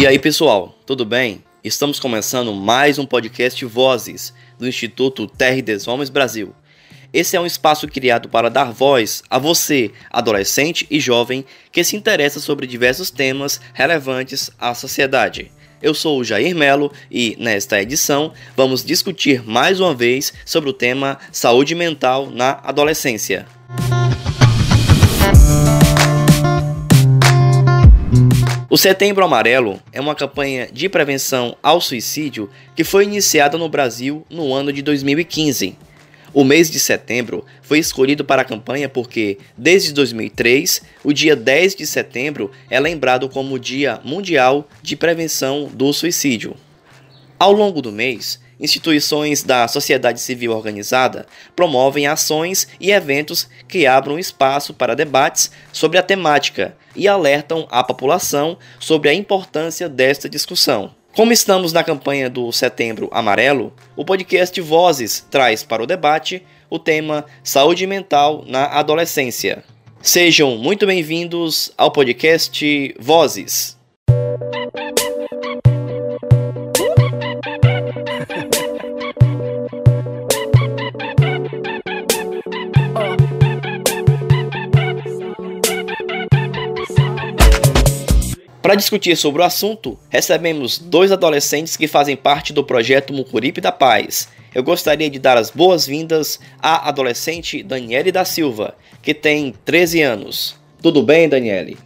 E aí, pessoal, tudo bem? Estamos começando mais um podcast Vozes do Instituto Terre des Homens Brasil. Esse é um espaço criado para dar voz a você, adolescente e jovem, que se interessa sobre diversos temas relevantes à sociedade. Eu sou o Jair Melo e, nesta edição, vamos discutir mais uma vez sobre o tema saúde mental na adolescência. O Setembro Amarelo é uma campanha de prevenção ao suicídio que foi iniciada no Brasil no ano de 2015. O mês de setembro foi escolhido para a campanha porque, desde 2003, o dia 10 de setembro é lembrado como o Dia Mundial de Prevenção do Suicídio. Ao longo do mês, instituições da sociedade civil organizada promovem ações e eventos que abram espaço para debates sobre a temática e alertam a população sobre a importância desta discussão. Como estamos na campanha do Setembro Amarelo, o podcast Vozes traz para o debate o tema Saúde Mental na Adolescência. Sejam muito bem-vindos ao podcast Vozes. Para discutir sobre o assunto, recebemos dois adolescentes que fazem parte do projeto Mucuripe da Paz. Eu gostaria de dar as boas-vindas à adolescente Daniele da Silva, que tem 13 anos. Tudo bem, Daniele?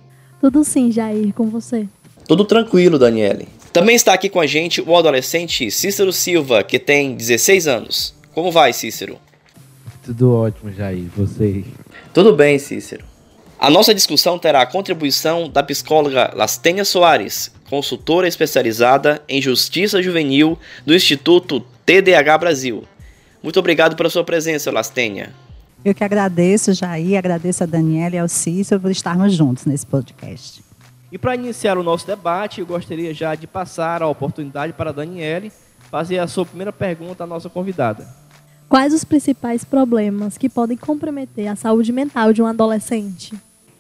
Tudo sim, Jair, com você. Tudo tranquilo, Daniele. Também está aqui com a gente o adolescente Cícero Silva, que tem 16 anos. Como vai, Cícero? Tudo ótimo, Jair. Você? Tudo bem, Cícero. A nossa discussão terá a contribuição da psicóloga Lastênia Soares, consultora especializada em justiça juvenil do Instituto TDH Brasil. Muito obrigado pela sua presença, Lastênia. Eu que agradeço, Jair, agradeço a Daniela e ao Cícero por estarmos juntos nesse podcast. E para iniciar o nosso debate, eu gostaria já de passar a oportunidade para a Daniele fazer a sua primeira pergunta à nossa convidada. Quais os principais problemas que podem comprometer a saúde mental de um adolescente?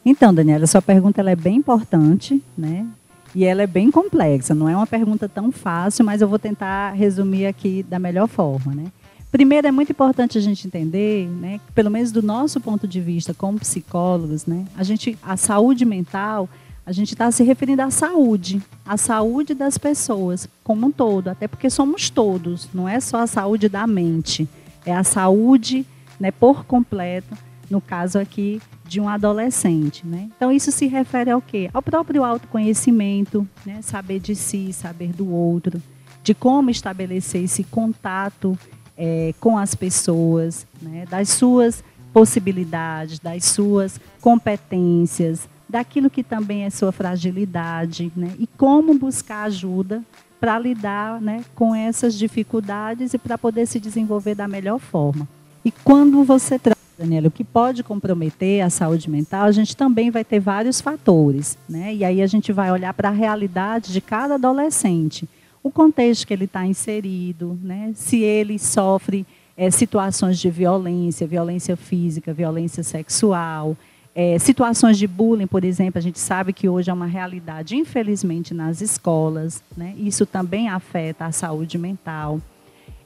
Então, Daniela, sua pergunta é bem importante, né? E ela é bem complexa, não é uma pergunta tão fácil, mas eu vou tentar resumir aqui da melhor forma, né? Primeiro, é muito importante a gente entender, né, que pelo menos do nosso ponto de vista como psicólogos, né, a gente, a saúde mental, a gente está se referindo à saúde, à saúde das pessoas como um todo, até porque somos todos, não é só a saúde da mente, é a saúde, né, por completo, no caso aqui de um adolescente. Né? Então, isso se refere ao quê? Ao próprio autoconhecimento, né? saber de si, saber do outro, de como estabelecer esse contato é, com as pessoas, né? das suas possibilidades, das suas competências, daquilo que também é sua fragilidade, né? e como buscar ajuda para lidar né, com essas dificuldades e para poder se desenvolver da melhor forma. E quando você Daniela, o que pode comprometer a saúde mental, a gente também vai ter vários fatores, né? E aí a gente vai olhar para a realidade de cada adolescente, o contexto que ele está inserido, né? Se ele sofre é, situações de violência, violência física, violência sexual, é, situações de bullying, por exemplo, a gente sabe que hoje é uma realidade, infelizmente, nas escolas, né? Isso também afeta a saúde mental.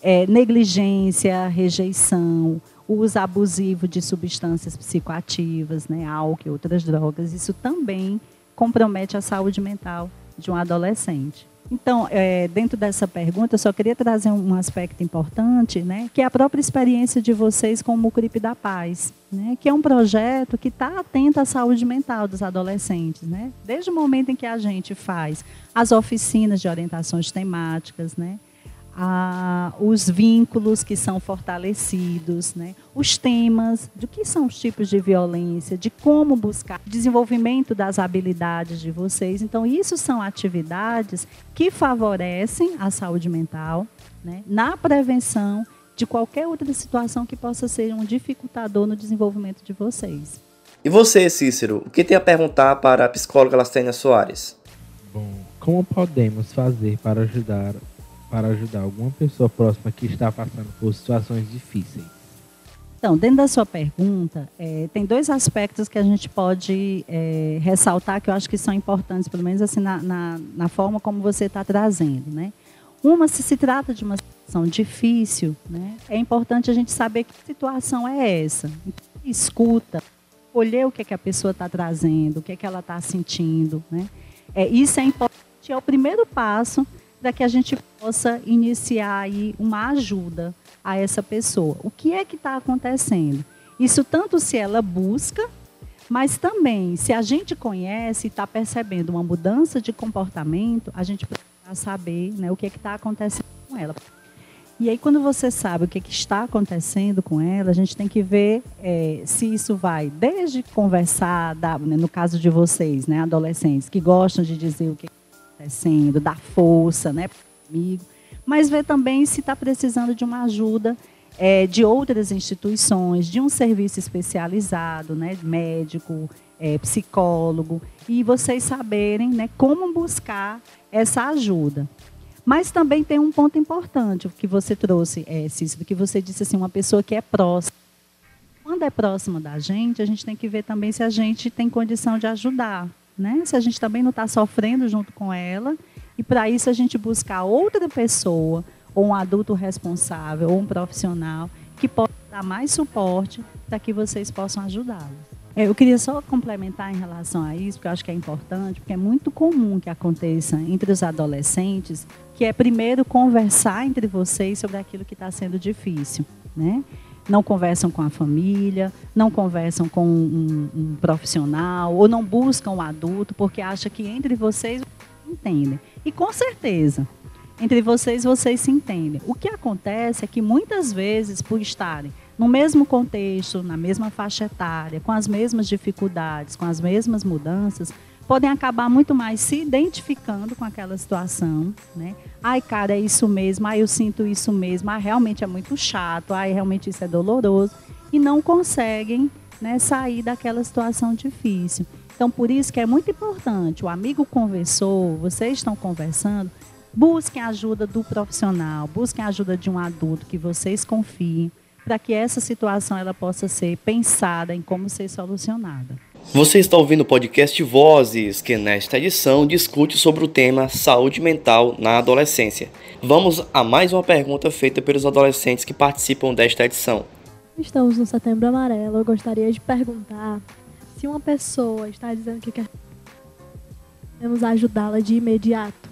É, negligência, rejeição, o uso abusivo de substâncias psicoativas, né, álcool e outras drogas, isso também compromete a saúde mental de um adolescente. Então, é, dentro dessa pergunta, eu só queria trazer um aspecto importante, né, que é a própria experiência de vocês com o Mucripe da Paz, né, que é um projeto que está atento à saúde mental dos adolescentes. Né, desde o momento em que a gente faz as oficinas de orientações temáticas, né, a, os vínculos que são fortalecidos, né? os temas, do que são os tipos de violência, de como buscar desenvolvimento das habilidades de vocês. Então, isso são atividades que favorecem a saúde mental, né? na prevenção de qualquer outra situação que possa ser um dificultador no desenvolvimento de vocês. E você, Cícero, o que tem a perguntar para a psicóloga Lastênia Soares? Bom, como podemos fazer para ajudar para ajudar alguma pessoa próxima que está passando por situações difíceis? Então, dentro da sua pergunta, é, tem dois aspectos que a gente pode é, ressaltar que eu acho que são importantes, pelo menos assim na, na, na forma como você está trazendo, né? Uma, se se trata de uma situação difícil, né, é importante a gente saber que situação é essa. Escuta, olhar o que, é que a pessoa está trazendo, o que, é que ela está sentindo. Né? É, isso é importante, é o primeiro passo para que a gente possa iniciar aí uma ajuda a essa pessoa. O que é que está acontecendo? Isso tanto se ela busca, mas também se a gente conhece e está percebendo uma mudança de comportamento, a gente precisa saber né, o que é está acontecendo com ela. E aí, quando você sabe o que, que, está acontecendo com ela, a gente tem que ver é, se isso vai desde conversar, da, né, no caso de vocês, né, adolescentes, que gostam de dizer o que está acontecendo, dar força né, amigo, mas ver também se está precisando de uma ajuda é, de outras instituições, de um serviço especializado, né, médico, é, psicólogo, e vocês saberem né, como buscar essa ajuda. Mas também tem um ponto importante que você trouxe, é, Cícero, que você disse assim, uma pessoa que é próxima. Quando é próxima da gente, a gente tem que ver também se a gente tem condição de ajudar, né? Se a gente também não está sofrendo junto com ela. E para isso a gente buscar outra pessoa, ou um adulto responsável, ou um profissional, que possa dar mais suporte para que vocês possam ajudá-los. É, eu queria só complementar em relação a isso, porque eu acho que é importante, porque é muito comum que aconteça entre os adolescentes, que é primeiro conversar entre vocês sobre aquilo que está sendo difícil, né? Não conversam com a família, não conversam com um, um profissional, ou não buscam um adulto, porque acha que entre vocês entendem. E com certeza, entre vocês vocês se entendem. O que acontece é que muitas vezes, por estarem no mesmo contexto, na mesma faixa etária, com as mesmas dificuldades, com as mesmas mudanças, podem acabar muito mais se identificando com aquela situação, né? Ai, cara, é isso mesmo, ai, eu sinto isso mesmo, ai, realmente é muito chato, ai, realmente isso é doloroso, e não conseguem né, sair daquela situação difícil. Então, por isso que é muito importante, o amigo conversou, vocês estão conversando, busquem a ajuda do profissional, busquem a ajuda de um adulto que vocês confiem, para que essa situação ela possa ser pensada em como ser solucionada. Você está ouvindo o podcast Vozes, que nesta edição discute sobre o tema saúde mental na adolescência. Vamos a mais uma pergunta feita pelos adolescentes que participam desta edição. Estamos no Setembro Amarelo. Eu gostaria de perguntar se uma pessoa está dizendo que quer podemos ajudá-la de imediato.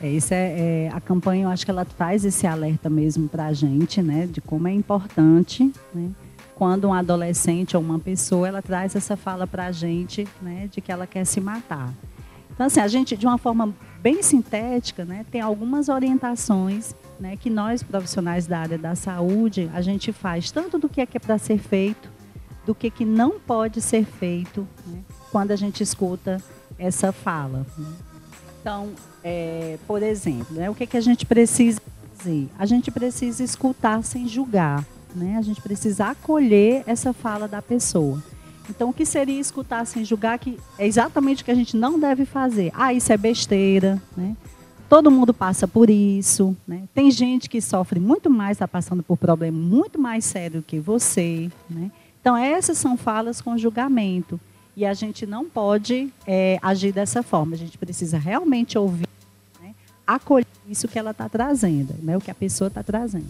É, isso é, é, a campanha, eu acho que ela traz esse alerta mesmo para a gente, né, de como é importante, né, quando um adolescente ou uma pessoa, ela traz essa fala para a gente, né, de que ela quer se matar. Então, assim, a gente, de uma forma bem sintética, né, tem algumas orientações, né, que nós profissionais da área da saúde, a gente faz tanto do que é é para ser feito, do que que não pode ser feito, né, quando a gente escuta essa fala. Né. Então, é, por exemplo, né, o que, que a gente precisa fazer? A gente precisa escutar sem julgar. Né? A gente precisa acolher essa fala da pessoa. Então, o que seria escutar sem julgar? Que é exatamente o que a gente não deve fazer. Ah, isso é besteira. Né? Todo mundo passa por isso. Né? Tem gente que sofre muito mais, está passando por problema muito mais sério que você. Né? Então, essas são falas com julgamento. E a gente não pode é, agir dessa forma. A gente precisa realmente ouvir, né, acolher isso que ela está trazendo, né, o que a pessoa está trazendo.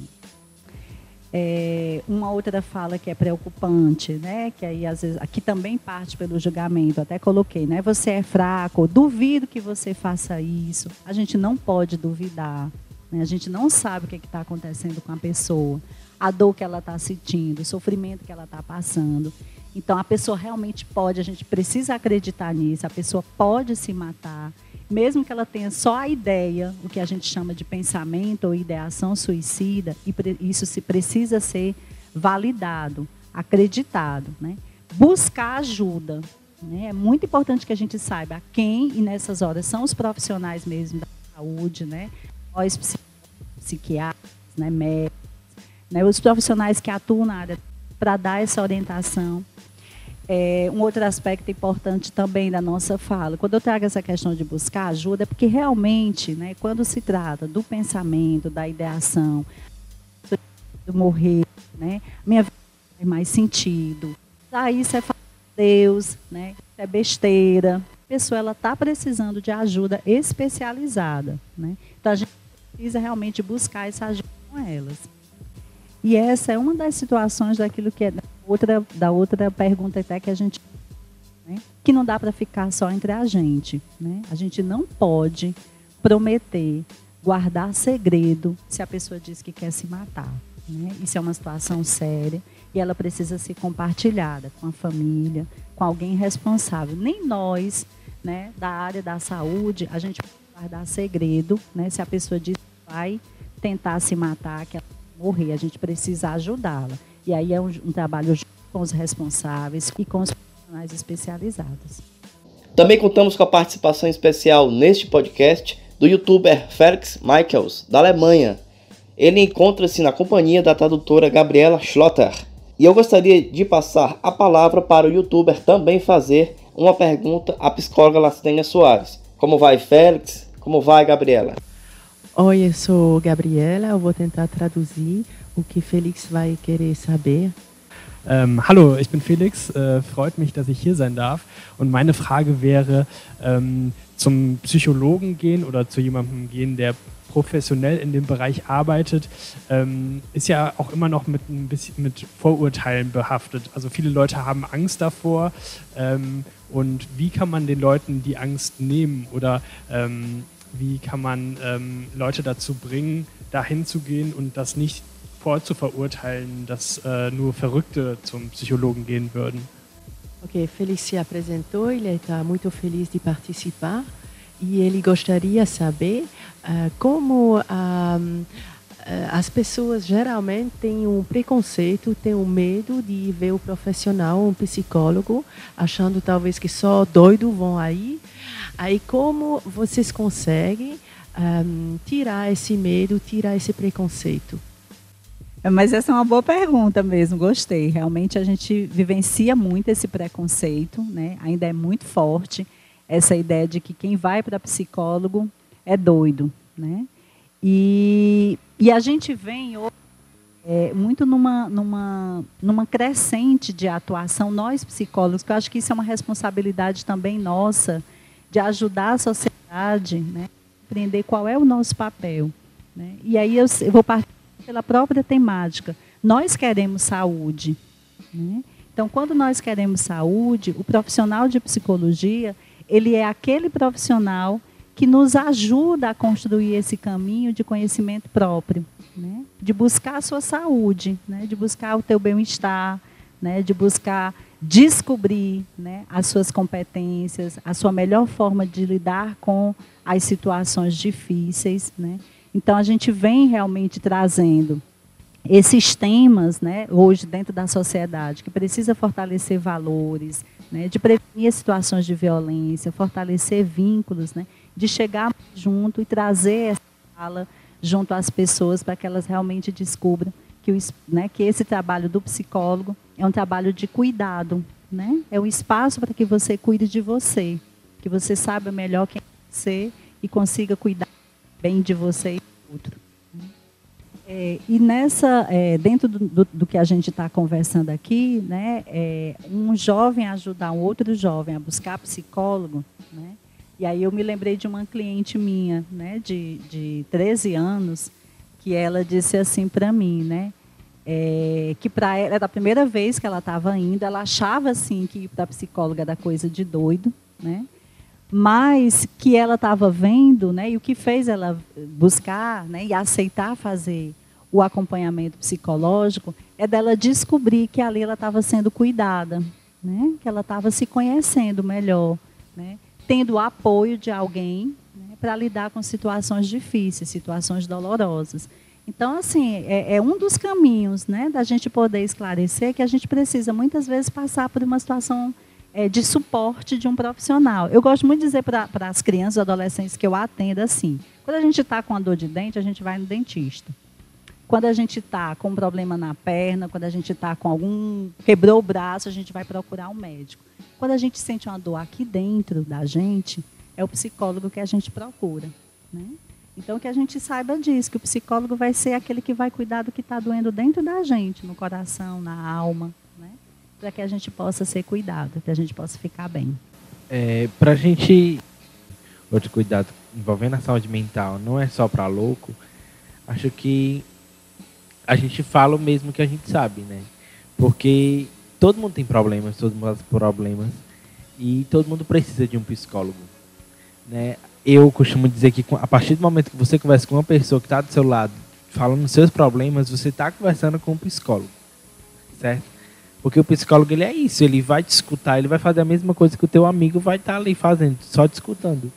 É, uma outra fala que é preocupante, né, que aí às vezes aqui também parte pelo julgamento, até coloquei, né, você é fraco, duvido que você faça isso. A gente não pode duvidar, né, a gente não sabe o que é está acontecendo com a pessoa, a dor que ela está sentindo, o sofrimento que ela está passando. Então a pessoa realmente pode, a gente precisa acreditar nisso, a pessoa pode se matar, mesmo que ela tenha só a ideia, o que a gente chama de pensamento ou ideação suicida, e isso se precisa ser validado, acreditado, né? Buscar ajuda, né? É muito importante que a gente saiba quem e nessas horas são os profissionais mesmo da saúde, né? Nós psiquiatras, né, médicos, né, os profissionais que atuam na área para dar essa orientação. É, um outro aspecto importante também da nossa fala, quando eu trago essa questão de buscar ajuda, é porque realmente, né, quando se trata do pensamento, da ideação, do morrer, né, minha vida mais sentido. Ah, isso é Deus, né? Isso é besteira. A pessoa ela está precisando de ajuda especializada, né? Então a gente precisa realmente buscar essa ajuda com elas. E essa é uma das situações daquilo que é outra, da outra pergunta até que a gente né? que não dá para ficar só entre a gente, né? A gente não pode prometer guardar segredo se a pessoa diz que quer se matar. Né? Isso é uma situação séria e ela precisa ser compartilhada com a família, com alguém responsável. Nem nós, né, da área da saúde, a gente pode guardar segredo, né? Se a pessoa diz que vai tentar se matar, que ela vai morrer, a gente precisa ajudá-la. E aí é um, um trabalho com os responsáveis e com os profissionais especializados. Também contamos com a participação especial neste podcast do youtuber Felix Michaels, da Alemanha. Ele encontra-se na companhia da tradutora Gabriela Schlotter. E eu gostaria de passar a palavra para o youtuber também fazer uma pergunta à psicóloga Lastênia Soares. Como vai, Félix? Como vai, Gabriela? Oi, eu sou Gabriela. Eu vou tentar traduzir o que Felix querer saber. Ähm, hallo, ich bin Felix. Äh, freut mich, dass ich hier sein darf. Und meine Frage wäre, ähm, zum Psychologen gehen oder zu jemandem gehen, der professionell in dem Bereich arbeitet, ähm, ist ja auch immer noch mit ein bisschen mit Vorurteilen behaftet. Also viele Leute haben Angst davor. Ähm, und wie kann man den Leuten die Angst nehmen oder ähm, wie kann man ähm, Leute dazu bringen, dahin zu gehen und das nicht vorzuverurteilen, dass äh, nur Verrückte zum Psychologen gehen würden? Ok, Felix se apresentou, ele está muito feliz de participar e ele gostaria de saber uh, como uh, as pessoas geralmente têm um preconceito, têm um medo de ver o profissional, um psicólogo, achando talvez que só doido vão aí. Aí como vocês conseguem um, tirar esse medo, tirar esse preconceito? Mas essa é uma boa pergunta mesmo, gostei. Realmente a gente vivencia muito esse preconceito, né? ainda é muito forte essa ideia de que quem vai para psicólogo é doido. Né? E, e a gente vem é, muito numa, numa, numa crescente de atuação, nós psicólogos, que eu acho que isso é uma responsabilidade também nossa, de ajudar a sociedade né? a compreender qual é o nosso papel. Né? E aí eu, eu vou partir pela própria temática. Nós queremos saúde. Né? Então, quando nós queremos saúde, o profissional de psicologia, ele é aquele profissional que nos ajuda a construir esse caminho de conhecimento próprio, né? de buscar a sua saúde, né? de buscar o teu bem-estar, né? de buscar descobrir né? as suas competências, a sua melhor forma de lidar com as situações difíceis. Então, a gente vem realmente trazendo esses temas, né, hoje dentro da sociedade, que precisa fortalecer valores, né, de prevenir situações de violência, fortalecer vínculos, né, de chegar junto e trazer essa fala junto às pessoas para que elas realmente descubram que, o, né, que esse trabalho do psicólogo é um trabalho de cuidado, né, é um espaço para que você cuide de você, que você saiba melhor quem é você e consiga cuidar bem de você e do outro. É, e nessa, é, dentro do, do, do, que a gente está conversando aqui, né, é, um jovem ajudar um outro jovem a buscar psicólogo, né, e aí eu me lembrei de uma cliente minha, né, de, de 13 anos, que ela disse assim para mim, né, é, que para ela era a primeira vez que ela estava indo, ela achava assim que ir para psicóloga era coisa de doido, né, mas que ela estava vendo, né, e o que fez ela buscar né, e aceitar fazer o acompanhamento psicológico é dela descobrir que ali ela estava sendo cuidada, né, que ela estava se conhecendo melhor, né, tendo apoio de alguém né, para lidar com situações difíceis, situações dolorosas. Então, assim, é, é, um dos caminhos né, da gente poder esclarecer que a gente precisa muitas vezes passar por uma situação é, de suporte de um profissional. Eu gosto muito de dizer para as crianças e adolescentes que eu atendo assim: quando a gente está com a dor de dente, a gente vai no dentista. Quando a gente está com um problema na perna, quando a gente está com algum. quebrou o braço, a gente vai procurar um médico. Quando a gente sente uma dor aqui dentro da gente, é o psicólogo que a gente procura. Né? Então, que a gente saiba disso, que o psicólogo vai ser aquele que vai cuidar do que está doendo dentro da gente, no coração, na alma? Para que a gente possa ser cuidado, que a gente possa ficar bem. É, para a gente, outro cuidado envolvendo a saúde mental, não é só para louco, acho que a gente fala o mesmo que a gente sabe, né? Porque todo mundo tem problemas, todo mundo tem problemas, e todo mundo precisa de um psicólogo, né? eu costumo dizer que a partir do momento que você conversa com uma pessoa que está do seu lado, falando seus problemas, você está conversando com um psicólogo, certo? Porque o psicólogo ele é isso, ele vai te escutar, ele vai fazer a mesma coisa que o teu amigo vai estar tá ali fazendo, só te escutando,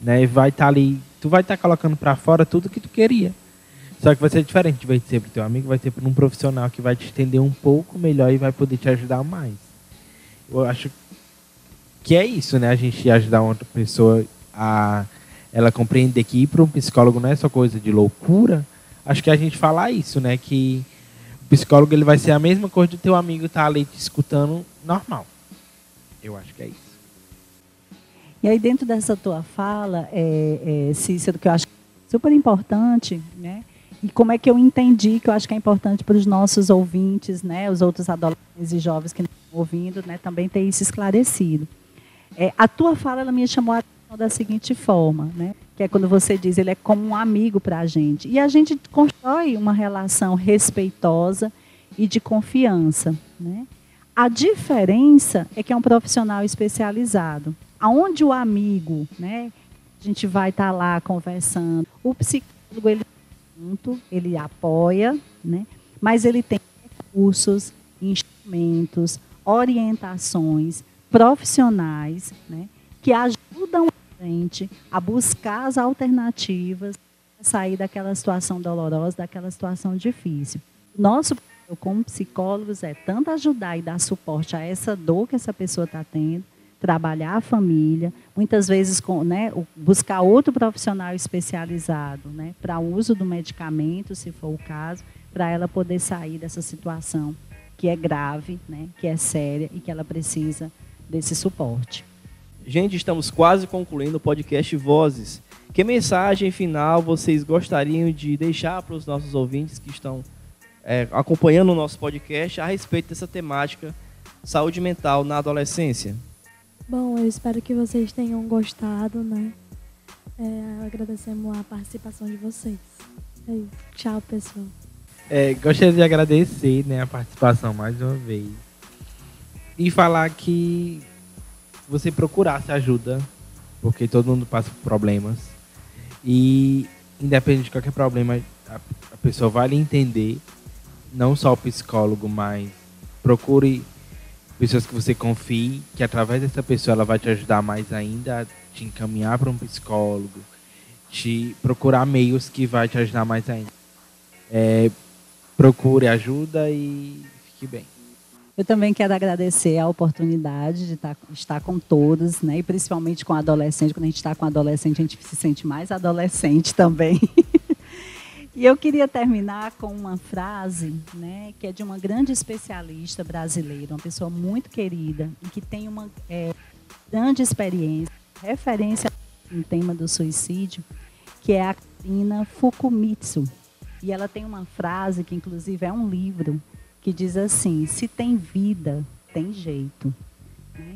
né? Vai estar tá ali, tu vai estar tá colocando para fora tudo que tu queria. Só que vai ser diferente, vai ser para o teu amigo, vai ser para um profissional que vai te entender um pouco melhor e vai poder te ajudar mais. Eu acho que é isso, né? A gente ajudar outra pessoa a ela compreender que ir para um psicólogo não é só coisa de loucura, acho que a gente falar isso, né? Que psicólogo ele vai ser a mesma coisa do teu amigo estar tá ali te escutando normal. Eu acho que é isso. E aí dentro dessa tua fala, é, é, Cícero, que eu acho super importante, né? E como é que eu entendi que eu acho que é importante para os nossos ouvintes, né? Os outros adolescentes e jovens que estão ouvindo, né? Também ter isso esclarecido. É, a tua fala ela me chamou a da seguinte forma, né? Que é quando você diz ele é como um amigo para a gente. E a gente constrói uma relação respeitosa e de confiança. Né? A diferença é que é um profissional especializado. Aonde o amigo, né, a gente vai estar tá lá conversando, o psicólogo ele junto, ele apoia, né, mas ele tem recursos, instrumentos, orientações profissionais, né, que ajudam a buscar as alternativas para sair daquela situação dolorosa, daquela situação difícil. Nosso papel como psicólogos é tanto ajudar e dar suporte a essa dor que essa pessoa está tendo, trabalhar a família, muitas vezes com, né, buscar outro profissional especializado né, para o uso do medicamento, se for o caso, para ela poder sair dessa situação que é grave, né, que é séria e que ela precisa desse suporte. Gente, estamos quase concluindo o podcast Vozes. Que mensagem final vocês gostariam de deixar para os nossos ouvintes que estão é, acompanhando o nosso podcast a respeito dessa temática saúde mental na adolescência? Bom, eu espero que vocês tenham gostado, né? É, agradecemos a participação de vocês. É isso. Tchau, pessoal. É, gostaria de agradecer né, a participação mais uma vez. E falar que você procurasse ajuda, porque todo mundo passa por problemas. E independente de qualquer problema, a, a pessoa vai lhe entender, não só o psicólogo, mas procure pessoas que você confie, que através dessa pessoa ela vai te ajudar mais ainda a te encaminhar para um psicólogo, te procurar meios que vai te ajudar mais ainda. É, procure ajuda e fique bem. Eu também quero agradecer a oportunidade de estar, estar com todos, né? e principalmente com adolescente. Quando a gente está com adolescente, a gente se sente mais adolescente também. e eu queria terminar com uma frase né, que é de uma grande especialista brasileira, uma pessoa muito querida e que tem uma é, grande experiência, referência no tema do suicídio, que é a Karina Fukumitsu. E ela tem uma frase que, inclusive, é um livro que diz assim: se tem vida, tem jeito.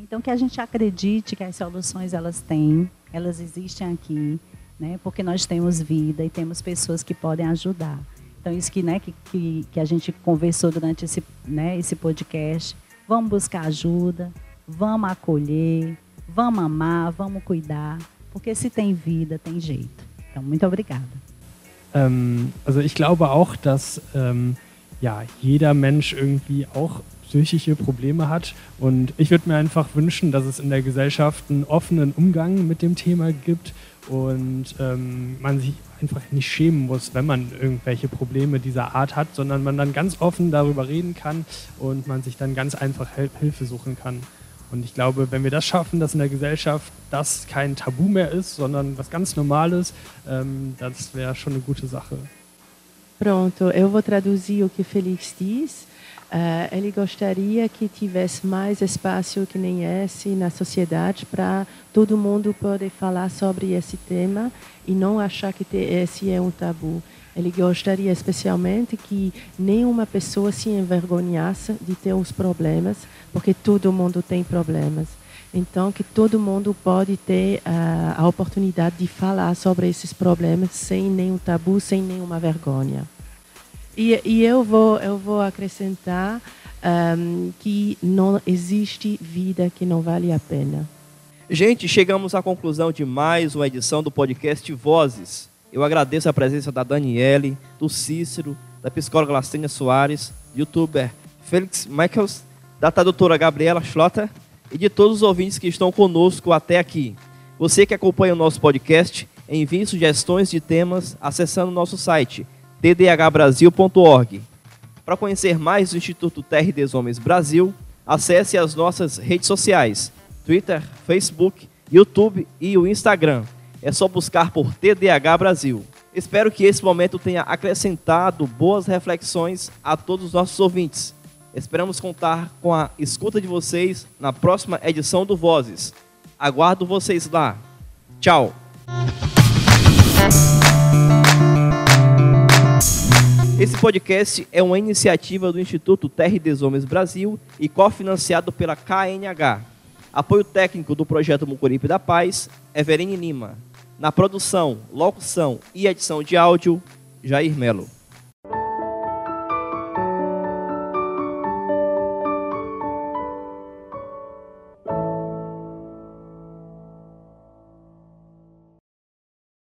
Então que a gente acredite que as soluções elas têm, elas existem aqui, né? Porque nós temos vida e temos pessoas que podem ajudar. Então isso que, né, que, que, que a gente conversou durante esse, né, esse podcast. Vamos buscar ajuda, vamos acolher, vamos amar, vamos cuidar, porque se tem vida, tem jeito. Então muito obrigada. Ähm, also ich glaube auch, dass ähm, ja, jeder Mensch irgendwie auch psychische Probleme hat. Und ich würde mir einfach wünschen, dass es in der Gesellschaft einen offenen Umgang mit dem Thema gibt und ähm, man sich einfach nicht schämen muss, wenn man irgendwelche Probleme dieser Art hat, sondern man dann ganz offen darüber reden kann und man sich dann ganz einfach Hilfe suchen kann. Und ich glaube, wenn wir das schaffen, dass in der Gesellschaft das kein Tabu mehr ist, sondern was ganz Normales, ähm, das wäre schon eine gute Sache. Pronto, eu vou traduzir o que Felix diz. Uh, ele gostaria que tivesse mais espaço que nem esse na sociedade para todo mundo poder falar sobre esse tema e não achar que esse é um tabu. Ele gostaria especialmente que nenhuma pessoa se envergonhasse de ter os problemas, porque todo mundo tem problemas. Então, que todo mundo pode ter uh, a oportunidade de falar sobre esses problemas sem nenhum tabu, sem nenhuma vergonha. E, e eu, vou, eu vou acrescentar um, que não existe vida que não vale a pena. Gente, chegamos à conclusão de mais uma edição do podcast Vozes. Eu agradeço a presença da Daniele, do Cícero, da psicóloga Lastênia Soares, youtuber Felix Michaels, da tradutora Gabriela Schlotter e de todos os ouvintes que estão conosco até aqui. Você que acompanha o nosso podcast, envie sugestões de temas acessando o nosso site tdhbrasil.org. Para conhecer mais do Instituto Terra Homens Brasil, acesse as nossas redes sociais: Twitter, Facebook, YouTube e o Instagram. É só buscar por TDH Brasil. Espero que esse momento tenha acrescentado boas reflexões a todos os nossos ouvintes. Esperamos contar com a escuta de vocês na próxima edição do Vozes. Aguardo vocês lá. Tchau! Esse podcast é uma iniciativa do Instituto Terra dos Homens Brasil e cofinanciado pela KNH. Apoio técnico do projeto Mucuripe da Paz, Everine Lima. Na produção, locução e edição de áudio, Jair Melo.